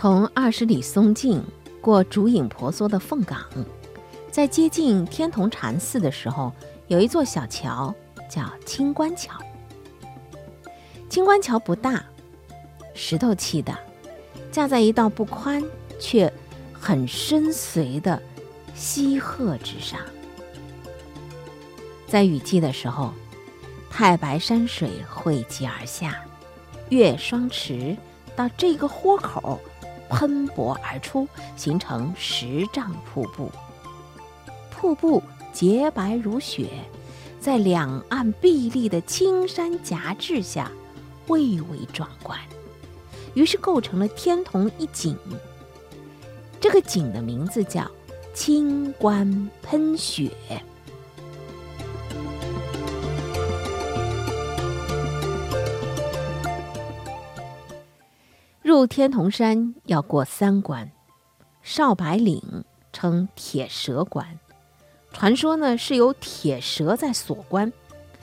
从二十里松径过竹影婆娑的凤岗，在接近天童禅寺的时候，有一座小桥，叫清关桥。清关桥不大，石头砌的，架在一道不宽却很深邃的溪壑之上。在雨季的时候，太白山水汇集而下，越双池到这个豁口。喷薄而出，形成十丈瀑布。瀑布洁白如雪，在两岸碧绿的青山夹峙下，蔚为壮观。于是构成了天童一景。这个景的名字叫清观喷雪。入天童山要过三关，少白岭称铁蛇关，传说呢是有铁蛇在锁关，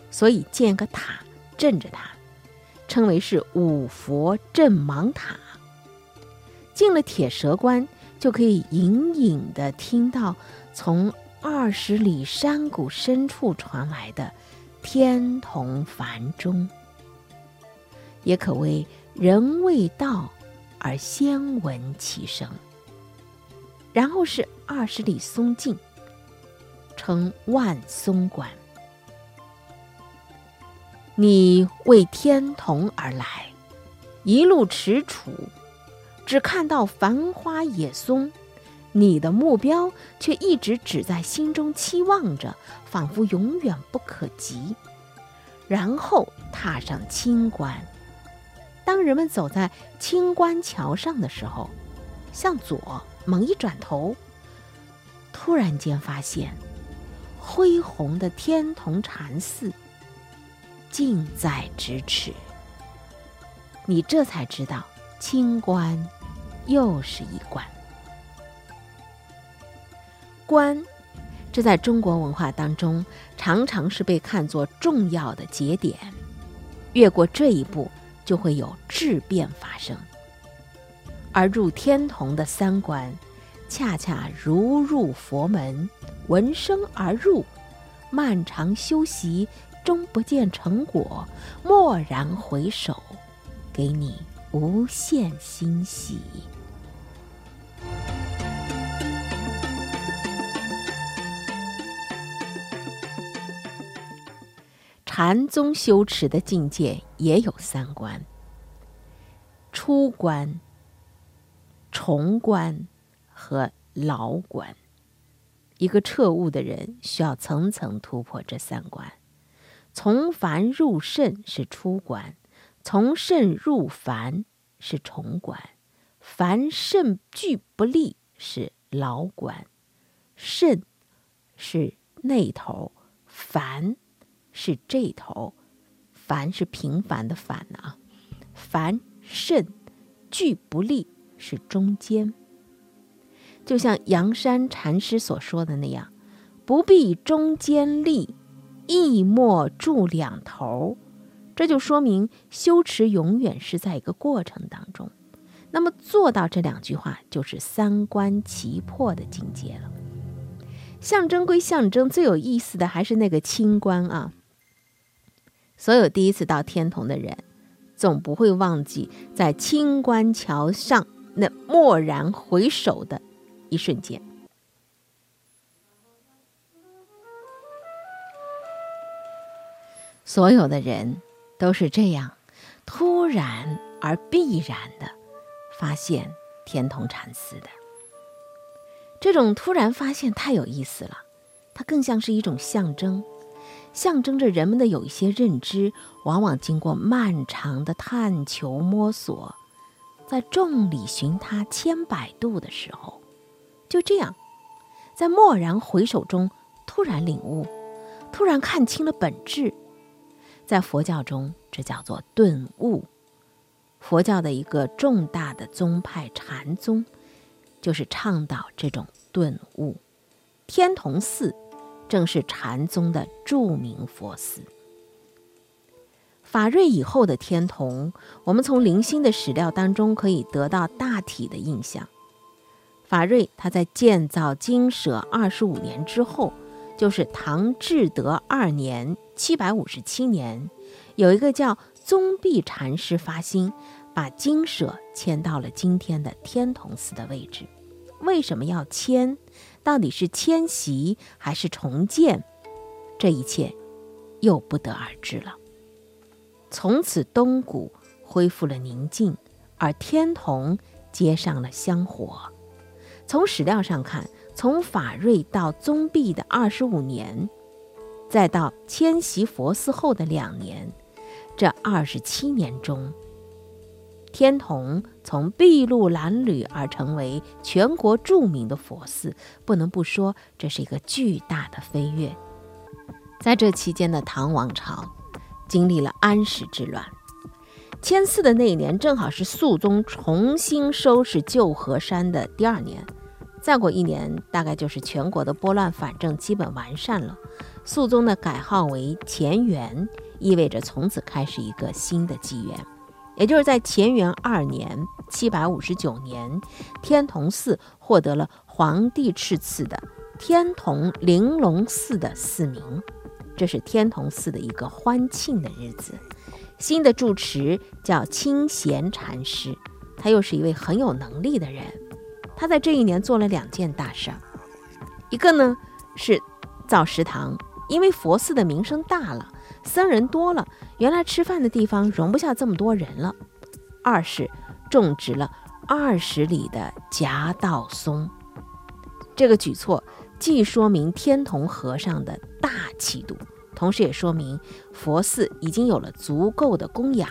所以建个塔镇着它，称为是五佛镇芒塔。进了铁蛇关，就可以隐隐的听到从二十里山谷深处传来的天童梵钟，也可谓人未到。而先闻其声，然后是二十里松径，称万松关。你为天童而来，一路踟蹰，只看到繁花野松，你的目标却一直只在心中期望着，仿佛永远不可及。然后踏上清关。当人们走在清关桥上的时候，向左猛一转头，突然间发现恢宏的天童禅寺近在咫尺。你这才知道，清关又是一关。关，这在中国文化当中常常是被看作重要的节点。越过这一步。就会有质变发生，而入天童的三观，恰恰如入佛门，闻声而入，漫长修习终不见成果，蓦然回首，给你无限欣喜。禅宗修持的境界也有三关：出关、重关和牢关。一个彻悟的人需要层层突破这三关。从凡入圣是出关，从圣入凡是重关，凡圣俱不立是牢关。圣是那头，凡。是这头，凡是平凡的凡啊，凡甚俱不利是中间。就像阳山禅师所说的那样，不必中间立，亦莫住两头。这就说明修持永远是在一个过程当中。那么做到这两句话，就是三观齐破的境界了。象征归象征，最有意思的还是那个清官啊。所有第一次到天童的人，总不会忘记在清关桥上那蓦然回首的一瞬间。所有的人都是这样，突然而必然的发现天童禅寺的。这种突然发现太有意思了，它更像是一种象征。象征着人们的有一些认知，往往经过漫长的探求摸索，在众里寻他千百度的时候，就这样，在蓦然回首中突然领悟，突然看清了本质。在佛教中，这叫做顿悟。佛教的一个重大的宗派禅宗，就是倡导这种顿悟。天童寺。正是禅宗的著名佛寺。法瑞以后的天童，我们从零星的史料当中可以得到大体的印象。法瑞他在建造金舍二十五年之后，就是唐至德二年（七百五十七年），有一个叫宗弼禅师发心，把金舍迁到了今天的天童寺的位置。为什么要迁？到底是迁徙还是重建？这一切又不得而知了。从此，东谷恢复了宁静，而天童接上了香火。从史料上看，从法瑞到宗弼的二十五年，再到迁徙佛寺后的两年，这二十七年中，天童从筚路蓝缕而成为全国著名的佛寺，不能不说这是一个巨大的飞跃。在这期间的唐王朝。经历了安史之乱，迁寺的那一年正好是肃宗重新收拾旧河山的第二年。再过一年，大概就是全国的拨乱反正基本完善了。肃宗的改号为乾元，意味着从此开始一个新的纪元。也就是在乾元二年（七百五十九年），天童寺获得了皇帝敕赐的天童玲珑寺的寺名。这是天童寺的一个欢庆的日子。新的住持叫清闲禅师，他又是一位很有能力的人。他在这一年做了两件大事儿，一个呢是造食堂，因为佛寺的名声大了，僧人多了，原来吃饭的地方容不下这么多人了；二是种植了二十里的夹道松。这个举措。既说明天童和尚的大气度，同时也说明佛寺已经有了足够的供养，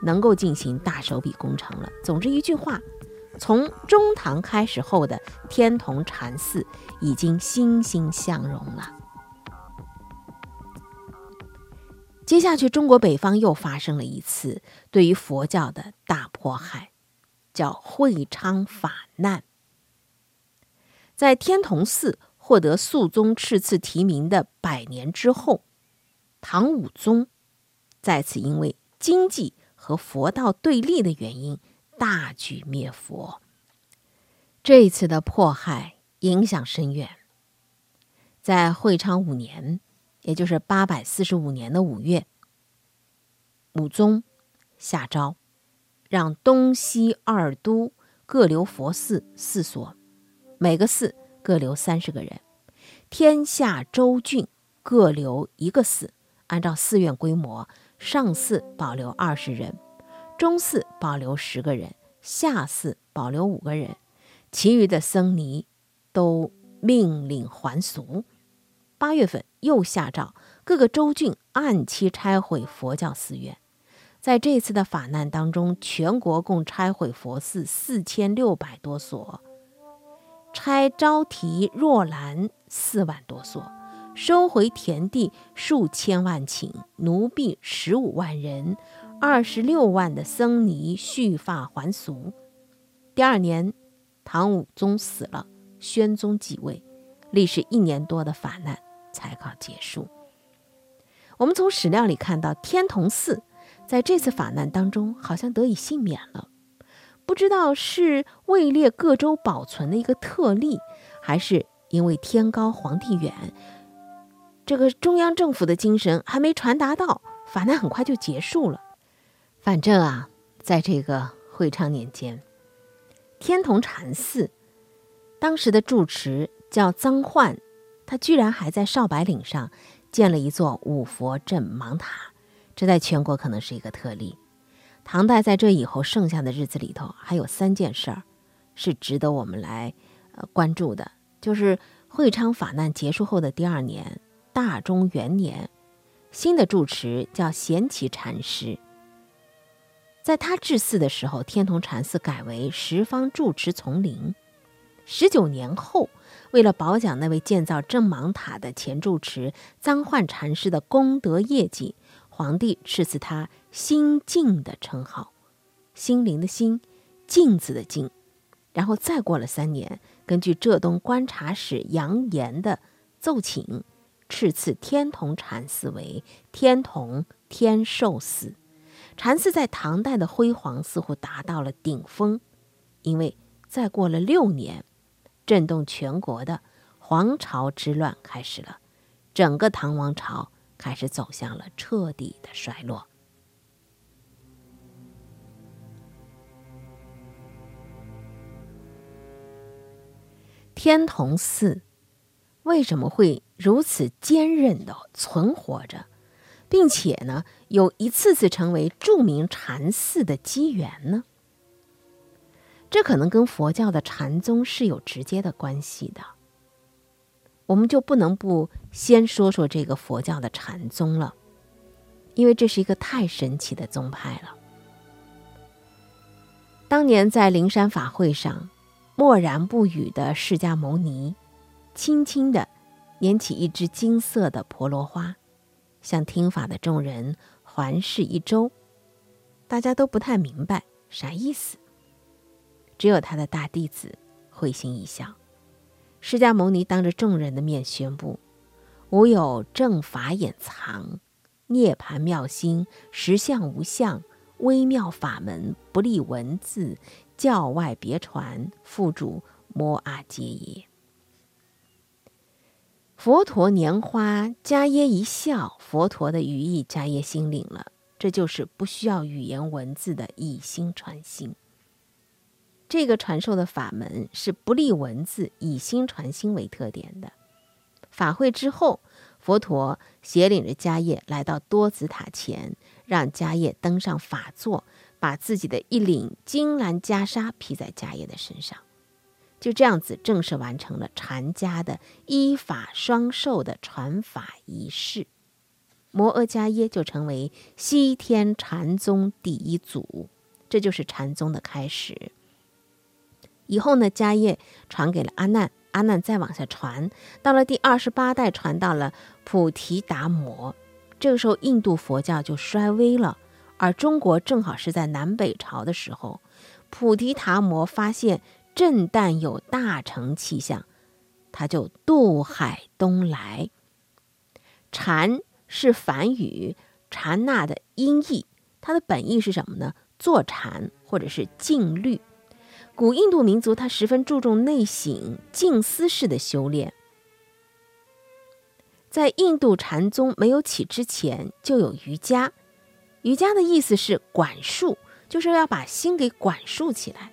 能够进行大手笔工程了。总之一句话，从中唐开始后的天童禅寺已经欣欣向荣了。接下去，中国北方又发生了一次对于佛教的大迫害，叫会昌法难。在天童寺获得肃宗敕赐提名的百年之后，唐武宗再次因为经济和佛道对立的原因大举灭佛。这一次的迫害影响深远。在会昌五年，也就是八百四十五年的五月，武宗下诏，让东西二都各留佛寺四所。每个寺各留三十个人，天下州郡各留一个寺。按照寺院规模，上寺保留二十人，中寺保留十个人，下寺保留五个人，其余的僧尼都命令还俗。八月份又下诏，各个州郡按期拆毁佛教寺院。在这次的法难当中，全国共拆毁佛寺四千六百多所。拆招提若兰四万多所，收回田地数千万顷，奴婢十五万人，二十六万的僧尼蓄发还俗。第二年，唐武宗死了，宣宗继位，历时一年多的法难才告结束。我们从史料里看到，天童寺在这次法难当中好像得以幸免了。不知道是位列各州保存的一个特例，还是因为天高皇帝远，这个中央政府的精神还没传达到，法难很快就结束了。反正啊，在这个会昌年间，天童禅寺当时的住持叫臧焕，他居然还在少白岭上建了一座五佛镇芒塔，这在全国可能是一个特例。唐代在这以后剩下的日子里头，还有三件事儿是值得我们来呃关注的，就是会昌法难结束后的第二年，大中元年，新的住持叫贤齐禅师，在他治寺的时候，天童禅寺改为十方住持丛林。十九年后，为了褒奖那位建造正芒塔的前住持臧焕禅师的功德业绩。皇帝赐赐他“心静”的称号，心灵的心，镜子的镜。然后再过了三年，根据浙东观察使杨炎的奏请，赐赐天童禅寺为天童天寿寺。禅寺在唐代的辉煌似乎达到了顶峰，因为再过了六年，震动全国的皇朝之乱开始了，整个唐王朝开始走向了彻底的衰落。天童寺为什么会如此坚韧的存活着？并且呢，有一次次成为著名禅寺的机缘呢。这可能跟佛教的禅宗是有直接的关系的。我们就不能不先说说这个佛教的禅宗了，因为这是一个太神奇的宗派了。当年在灵山法会上，默然不语的释迦牟尼，轻轻的拈起一支金色的婆罗花。向听法的众人环视一周，大家都不太明白啥意思。只有他的大弟子会心一笑。释迦牟尼当着众人的面宣布：“吾有正法眼藏，涅盘妙心，实相无相，微妙法门，不立文字，教外别传，复主摩阿揭耶。”佛陀拈花，迦耶一笑。佛陀的语意，迦耶心领了。这就是不需要语言文字的以心传心。这个传授的法门是不立文字，以心传心为特点的。法会之后，佛陀携领着迦叶来到多子塔前，让迦叶登上法座，把自己的一领金兰袈裟披在迦叶的身上。就这样子正式完成了禅家的依法双授的传法仪式，摩诃迦耶就成为西天禅宗第一祖，这就是禅宗的开始。以后呢，家业传给了阿难，阿难再往下传，到了第二十八代传到了菩提达摩，这个时候印度佛教就衰微了，而中国正好是在南北朝的时候，菩提达摩发现。震旦有大成气象，他就渡海东来。禅是梵语“禅那”的音译，它的本意是什么呢？坐禅或者是静虑。古印度民族他十分注重内省、静思式的修炼。在印度禅宗没有起之前，就有瑜伽。瑜伽的意思是管束，就是要把心给管束起来。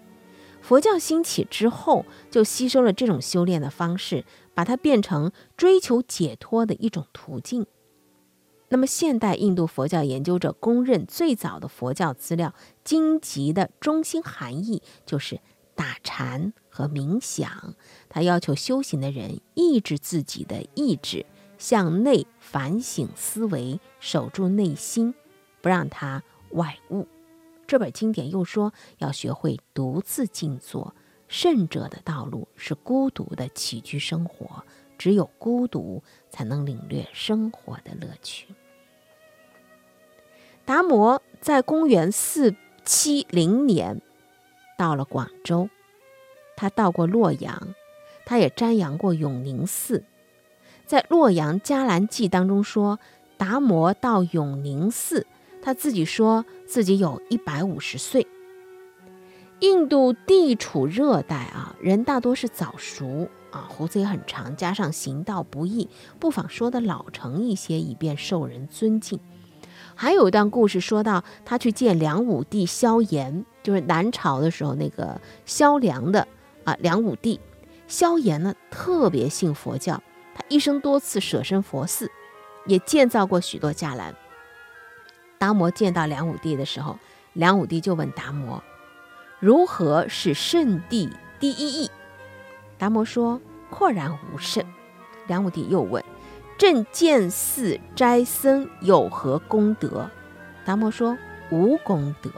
佛教兴起之后，就吸收了这种修炼的方式，把它变成追求解脱的一种途径。那么，现代印度佛教研究者公认最早的佛教资料经籍的中心含义就是打禅和冥想。他要求修行的人抑制自己的意志，向内反省思维，守住内心，不让它外物。这本经典又说要学会独自静坐，圣者的道路是孤独的起居生活，只有孤独才能领略生活的乐趣。达摩在公元四七零年到了广州，他到过洛阳，他也瞻仰过永宁寺。在《洛阳伽蓝记》当中说，达摩到永宁寺。他自己说自己有一百五十岁。印度地处热带啊，人大多是早熟啊，胡子也很长，加上行道不易，不妨说的老成一些，以便受人尊敬。还有一段故事说到，他去见梁武帝萧炎，就是南朝的时候那个萧梁的啊梁武帝。萧炎呢特别信佛教，他一生多次舍身佛寺，也建造过许多伽蓝。达摩见到梁武帝的时候，梁武帝就问达摩：“如何是圣地第一义？”达摩说：“阔然无甚。”梁武帝又问：“朕见寺斋僧有何功德？”达摩说：“无功德。”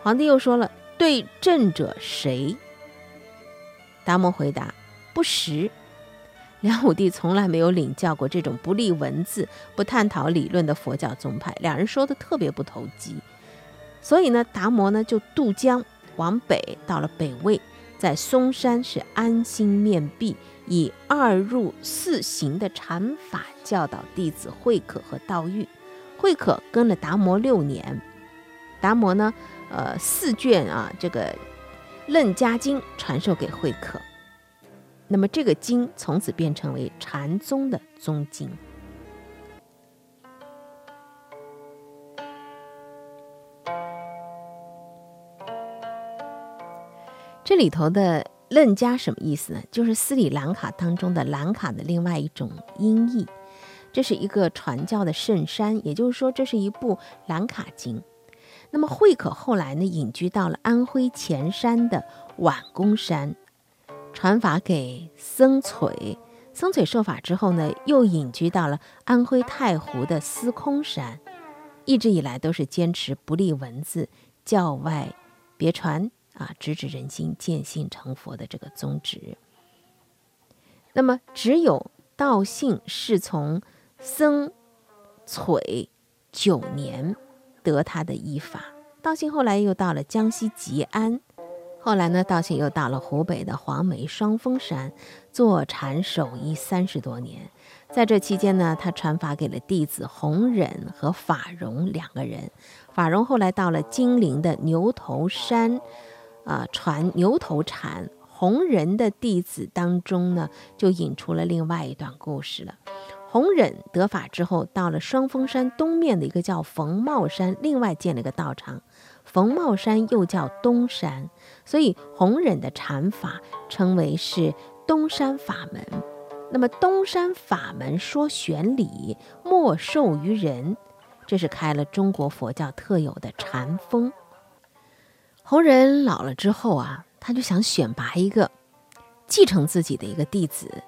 皇帝又说了：“对朕者谁？”达摩回答：“不识。”梁武帝从来没有领教过这种不立文字、不探讨理论的佛教宗派，两人说的特别不投机。所以呢，达摩呢就渡江往北，到了北魏，在嵩山是安心面壁，以二入四行的禅法教导弟子慧可和道玉。慧可跟了达摩六年，达摩呢，呃，四卷啊，这个《楞伽经》传授给慧可。那么这个经从此变成为禅宗的宗经。这里头的楞伽什么意思呢？就是斯里兰卡当中的兰卡的另外一种音译。这是一个传教的圣山，也就是说，这是一部兰卡经。那么慧可后来呢，隐居到了安徽潜山的宛公山。传法给僧璀，僧璀受法之后呢，又隐居到了安徽太湖的司空山，一直以来都是坚持不立文字，教外别传啊，直指人心，见性成佛的这个宗旨。那么，只有道信是从僧璀九年得他的依法，道信后来又到了江西吉安。后来呢，道信又到了湖北的黄梅双峰山坐禅守一三十多年。在这期间呢，他传法给了弟子弘忍和法融两个人。法融后来到了金陵的牛头山，啊，传牛头禅。弘忍的弟子当中呢，就引出了另外一段故事了。弘忍得法之后，到了双峰山东面的一个叫冯茂山，另外建了一个道场。冯茂山又叫东山，所以弘忍的禅法称为是东山法门。那么东山法门说玄理，莫授于人，这是开了中国佛教特有的禅风。弘忍老了之后啊，他就想选拔一个继承自己的一个弟子，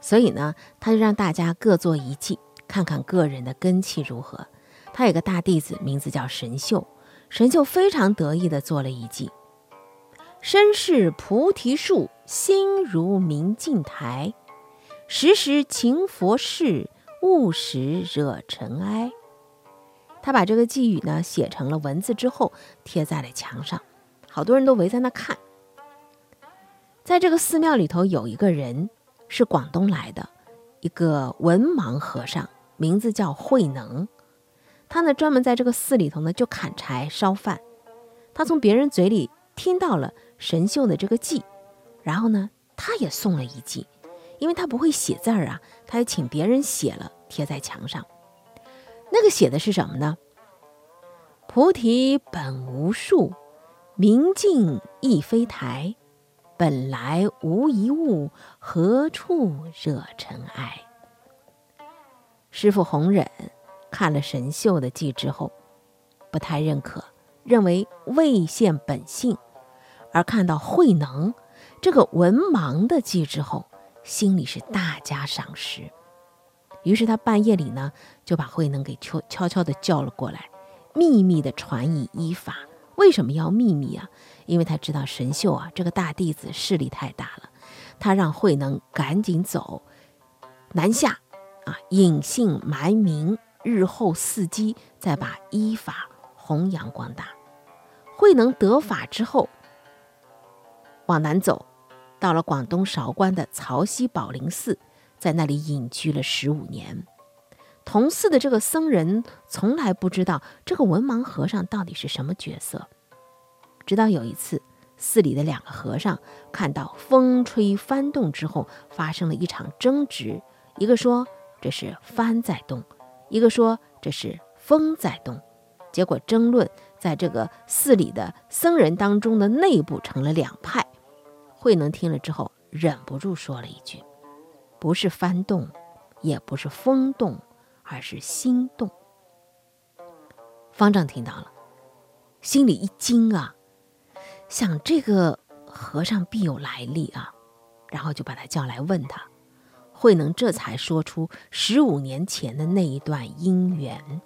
所以呢，他就让大家各做一记，看看个人的根气如何。他有个大弟子，名字叫神秀。神秀非常得意地做了一记：“身是菩提树，心如明镜台，时时勤佛事，勿使惹尘埃。”他把这个寄语呢写成了文字之后，贴在了墙上，好多人都围在那看。在这个寺庙里头，有一个人是广东来的，一个文盲和尚，名字叫慧能。他呢，专门在这个寺里头呢，就砍柴烧饭。他从别人嘴里听到了神秀的这个记，然后呢，他也送了一记，因为他不会写字儿啊，他也请别人写了贴在墙上。那个写的是什么呢？菩提本无树，明镜亦非台，本来无一物，何处惹尘埃？师傅弘忍。看了神秀的记之后，不太认可，认为未现本性；而看到慧能这个文盲的记之后，心里是大加赏识。于是他半夜里呢，就把慧能给悄悄悄的叫了过来，秘密的传以依法。为什么要秘密啊？因为他知道神秀啊这个大弟子势力太大了，他让慧能赶紧走南下，啊，隐姓埋名。日后伺机再把依法弘扬光大。慧能得法之后，往南走，到了广东韶关的曹溪宝林寺，在那里隐居了十五年。同寺的这个僧人从来不知道这个文盲和尚到底是什么角色，直到有一次，寺里的两个和尚看到风吹幡动之后发生了一场争执，一个说这是幡在动。一个说这是风在动，结果争论在这个寺里的僧人当中的内部成了两派。慧能听了之后，忍不住说了一句：“不是幡动，也不是风动，而是心动。”方丈听到了，心里一惊啊，想这个和尚必有来历啊，然后就把他叫来问他。慧能这才说出十五年前的那一段姻缘，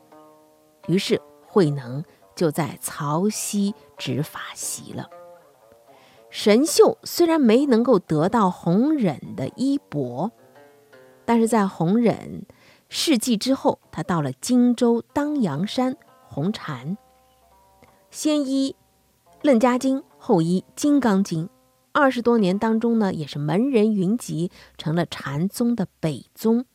于是慧能就在曹溪执法席了。神秀虽然没能够得到弘忍的衣钵，但是在弘忍事迹之后，他到了荆州当阳山弘禅，先依《楞伽经》，后依《金刚经》，二十多年当中呢，也是门人云集，成了禅宗的北宗。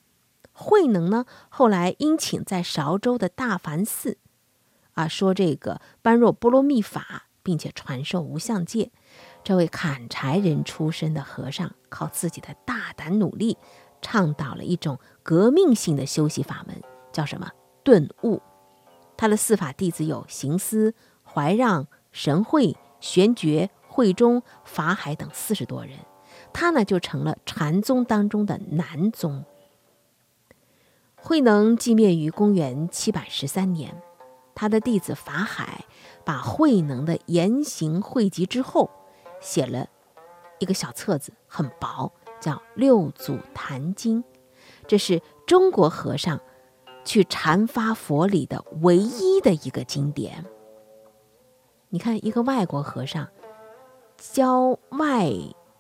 慧能呢，后来因请在韶州的大梵寺，啊，说这个般若波罗蜜法，并且传授无相戒。这位砍柴人出身的和尚，靠自己的大胆努力，倡导了一种革命性的修习法门，叫什么顿悟。他的四法弟子有行思、怀让、神会、玄觉、慧中、法海等四十多人，他呢就成了禅宗当中的南宗。慧能寂灭于公元七百十三年，他的弟子法海把慧能的言行汇集之后，写了一个小册子，很薄，叫《六祖坛经》，这是中国和尚去禅发佛理的唯一的一个经典。你看，一个外国和尚教外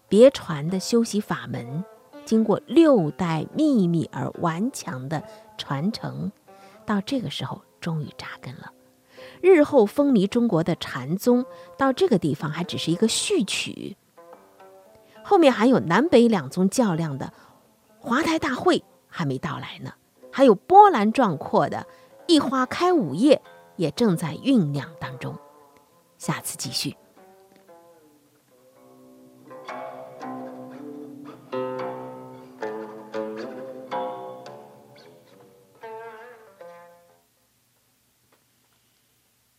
别传的修习法门。经过六代秘密而顽强的传承，到这个时候终于扎根了。日后风靡中国的禅宗，到这个地方还只是一个序曲。后面还有南北两宗较量的华台大会还没到来呢，还有波澜壮阔的一花开五叶也正在酝酿当中。下次继续。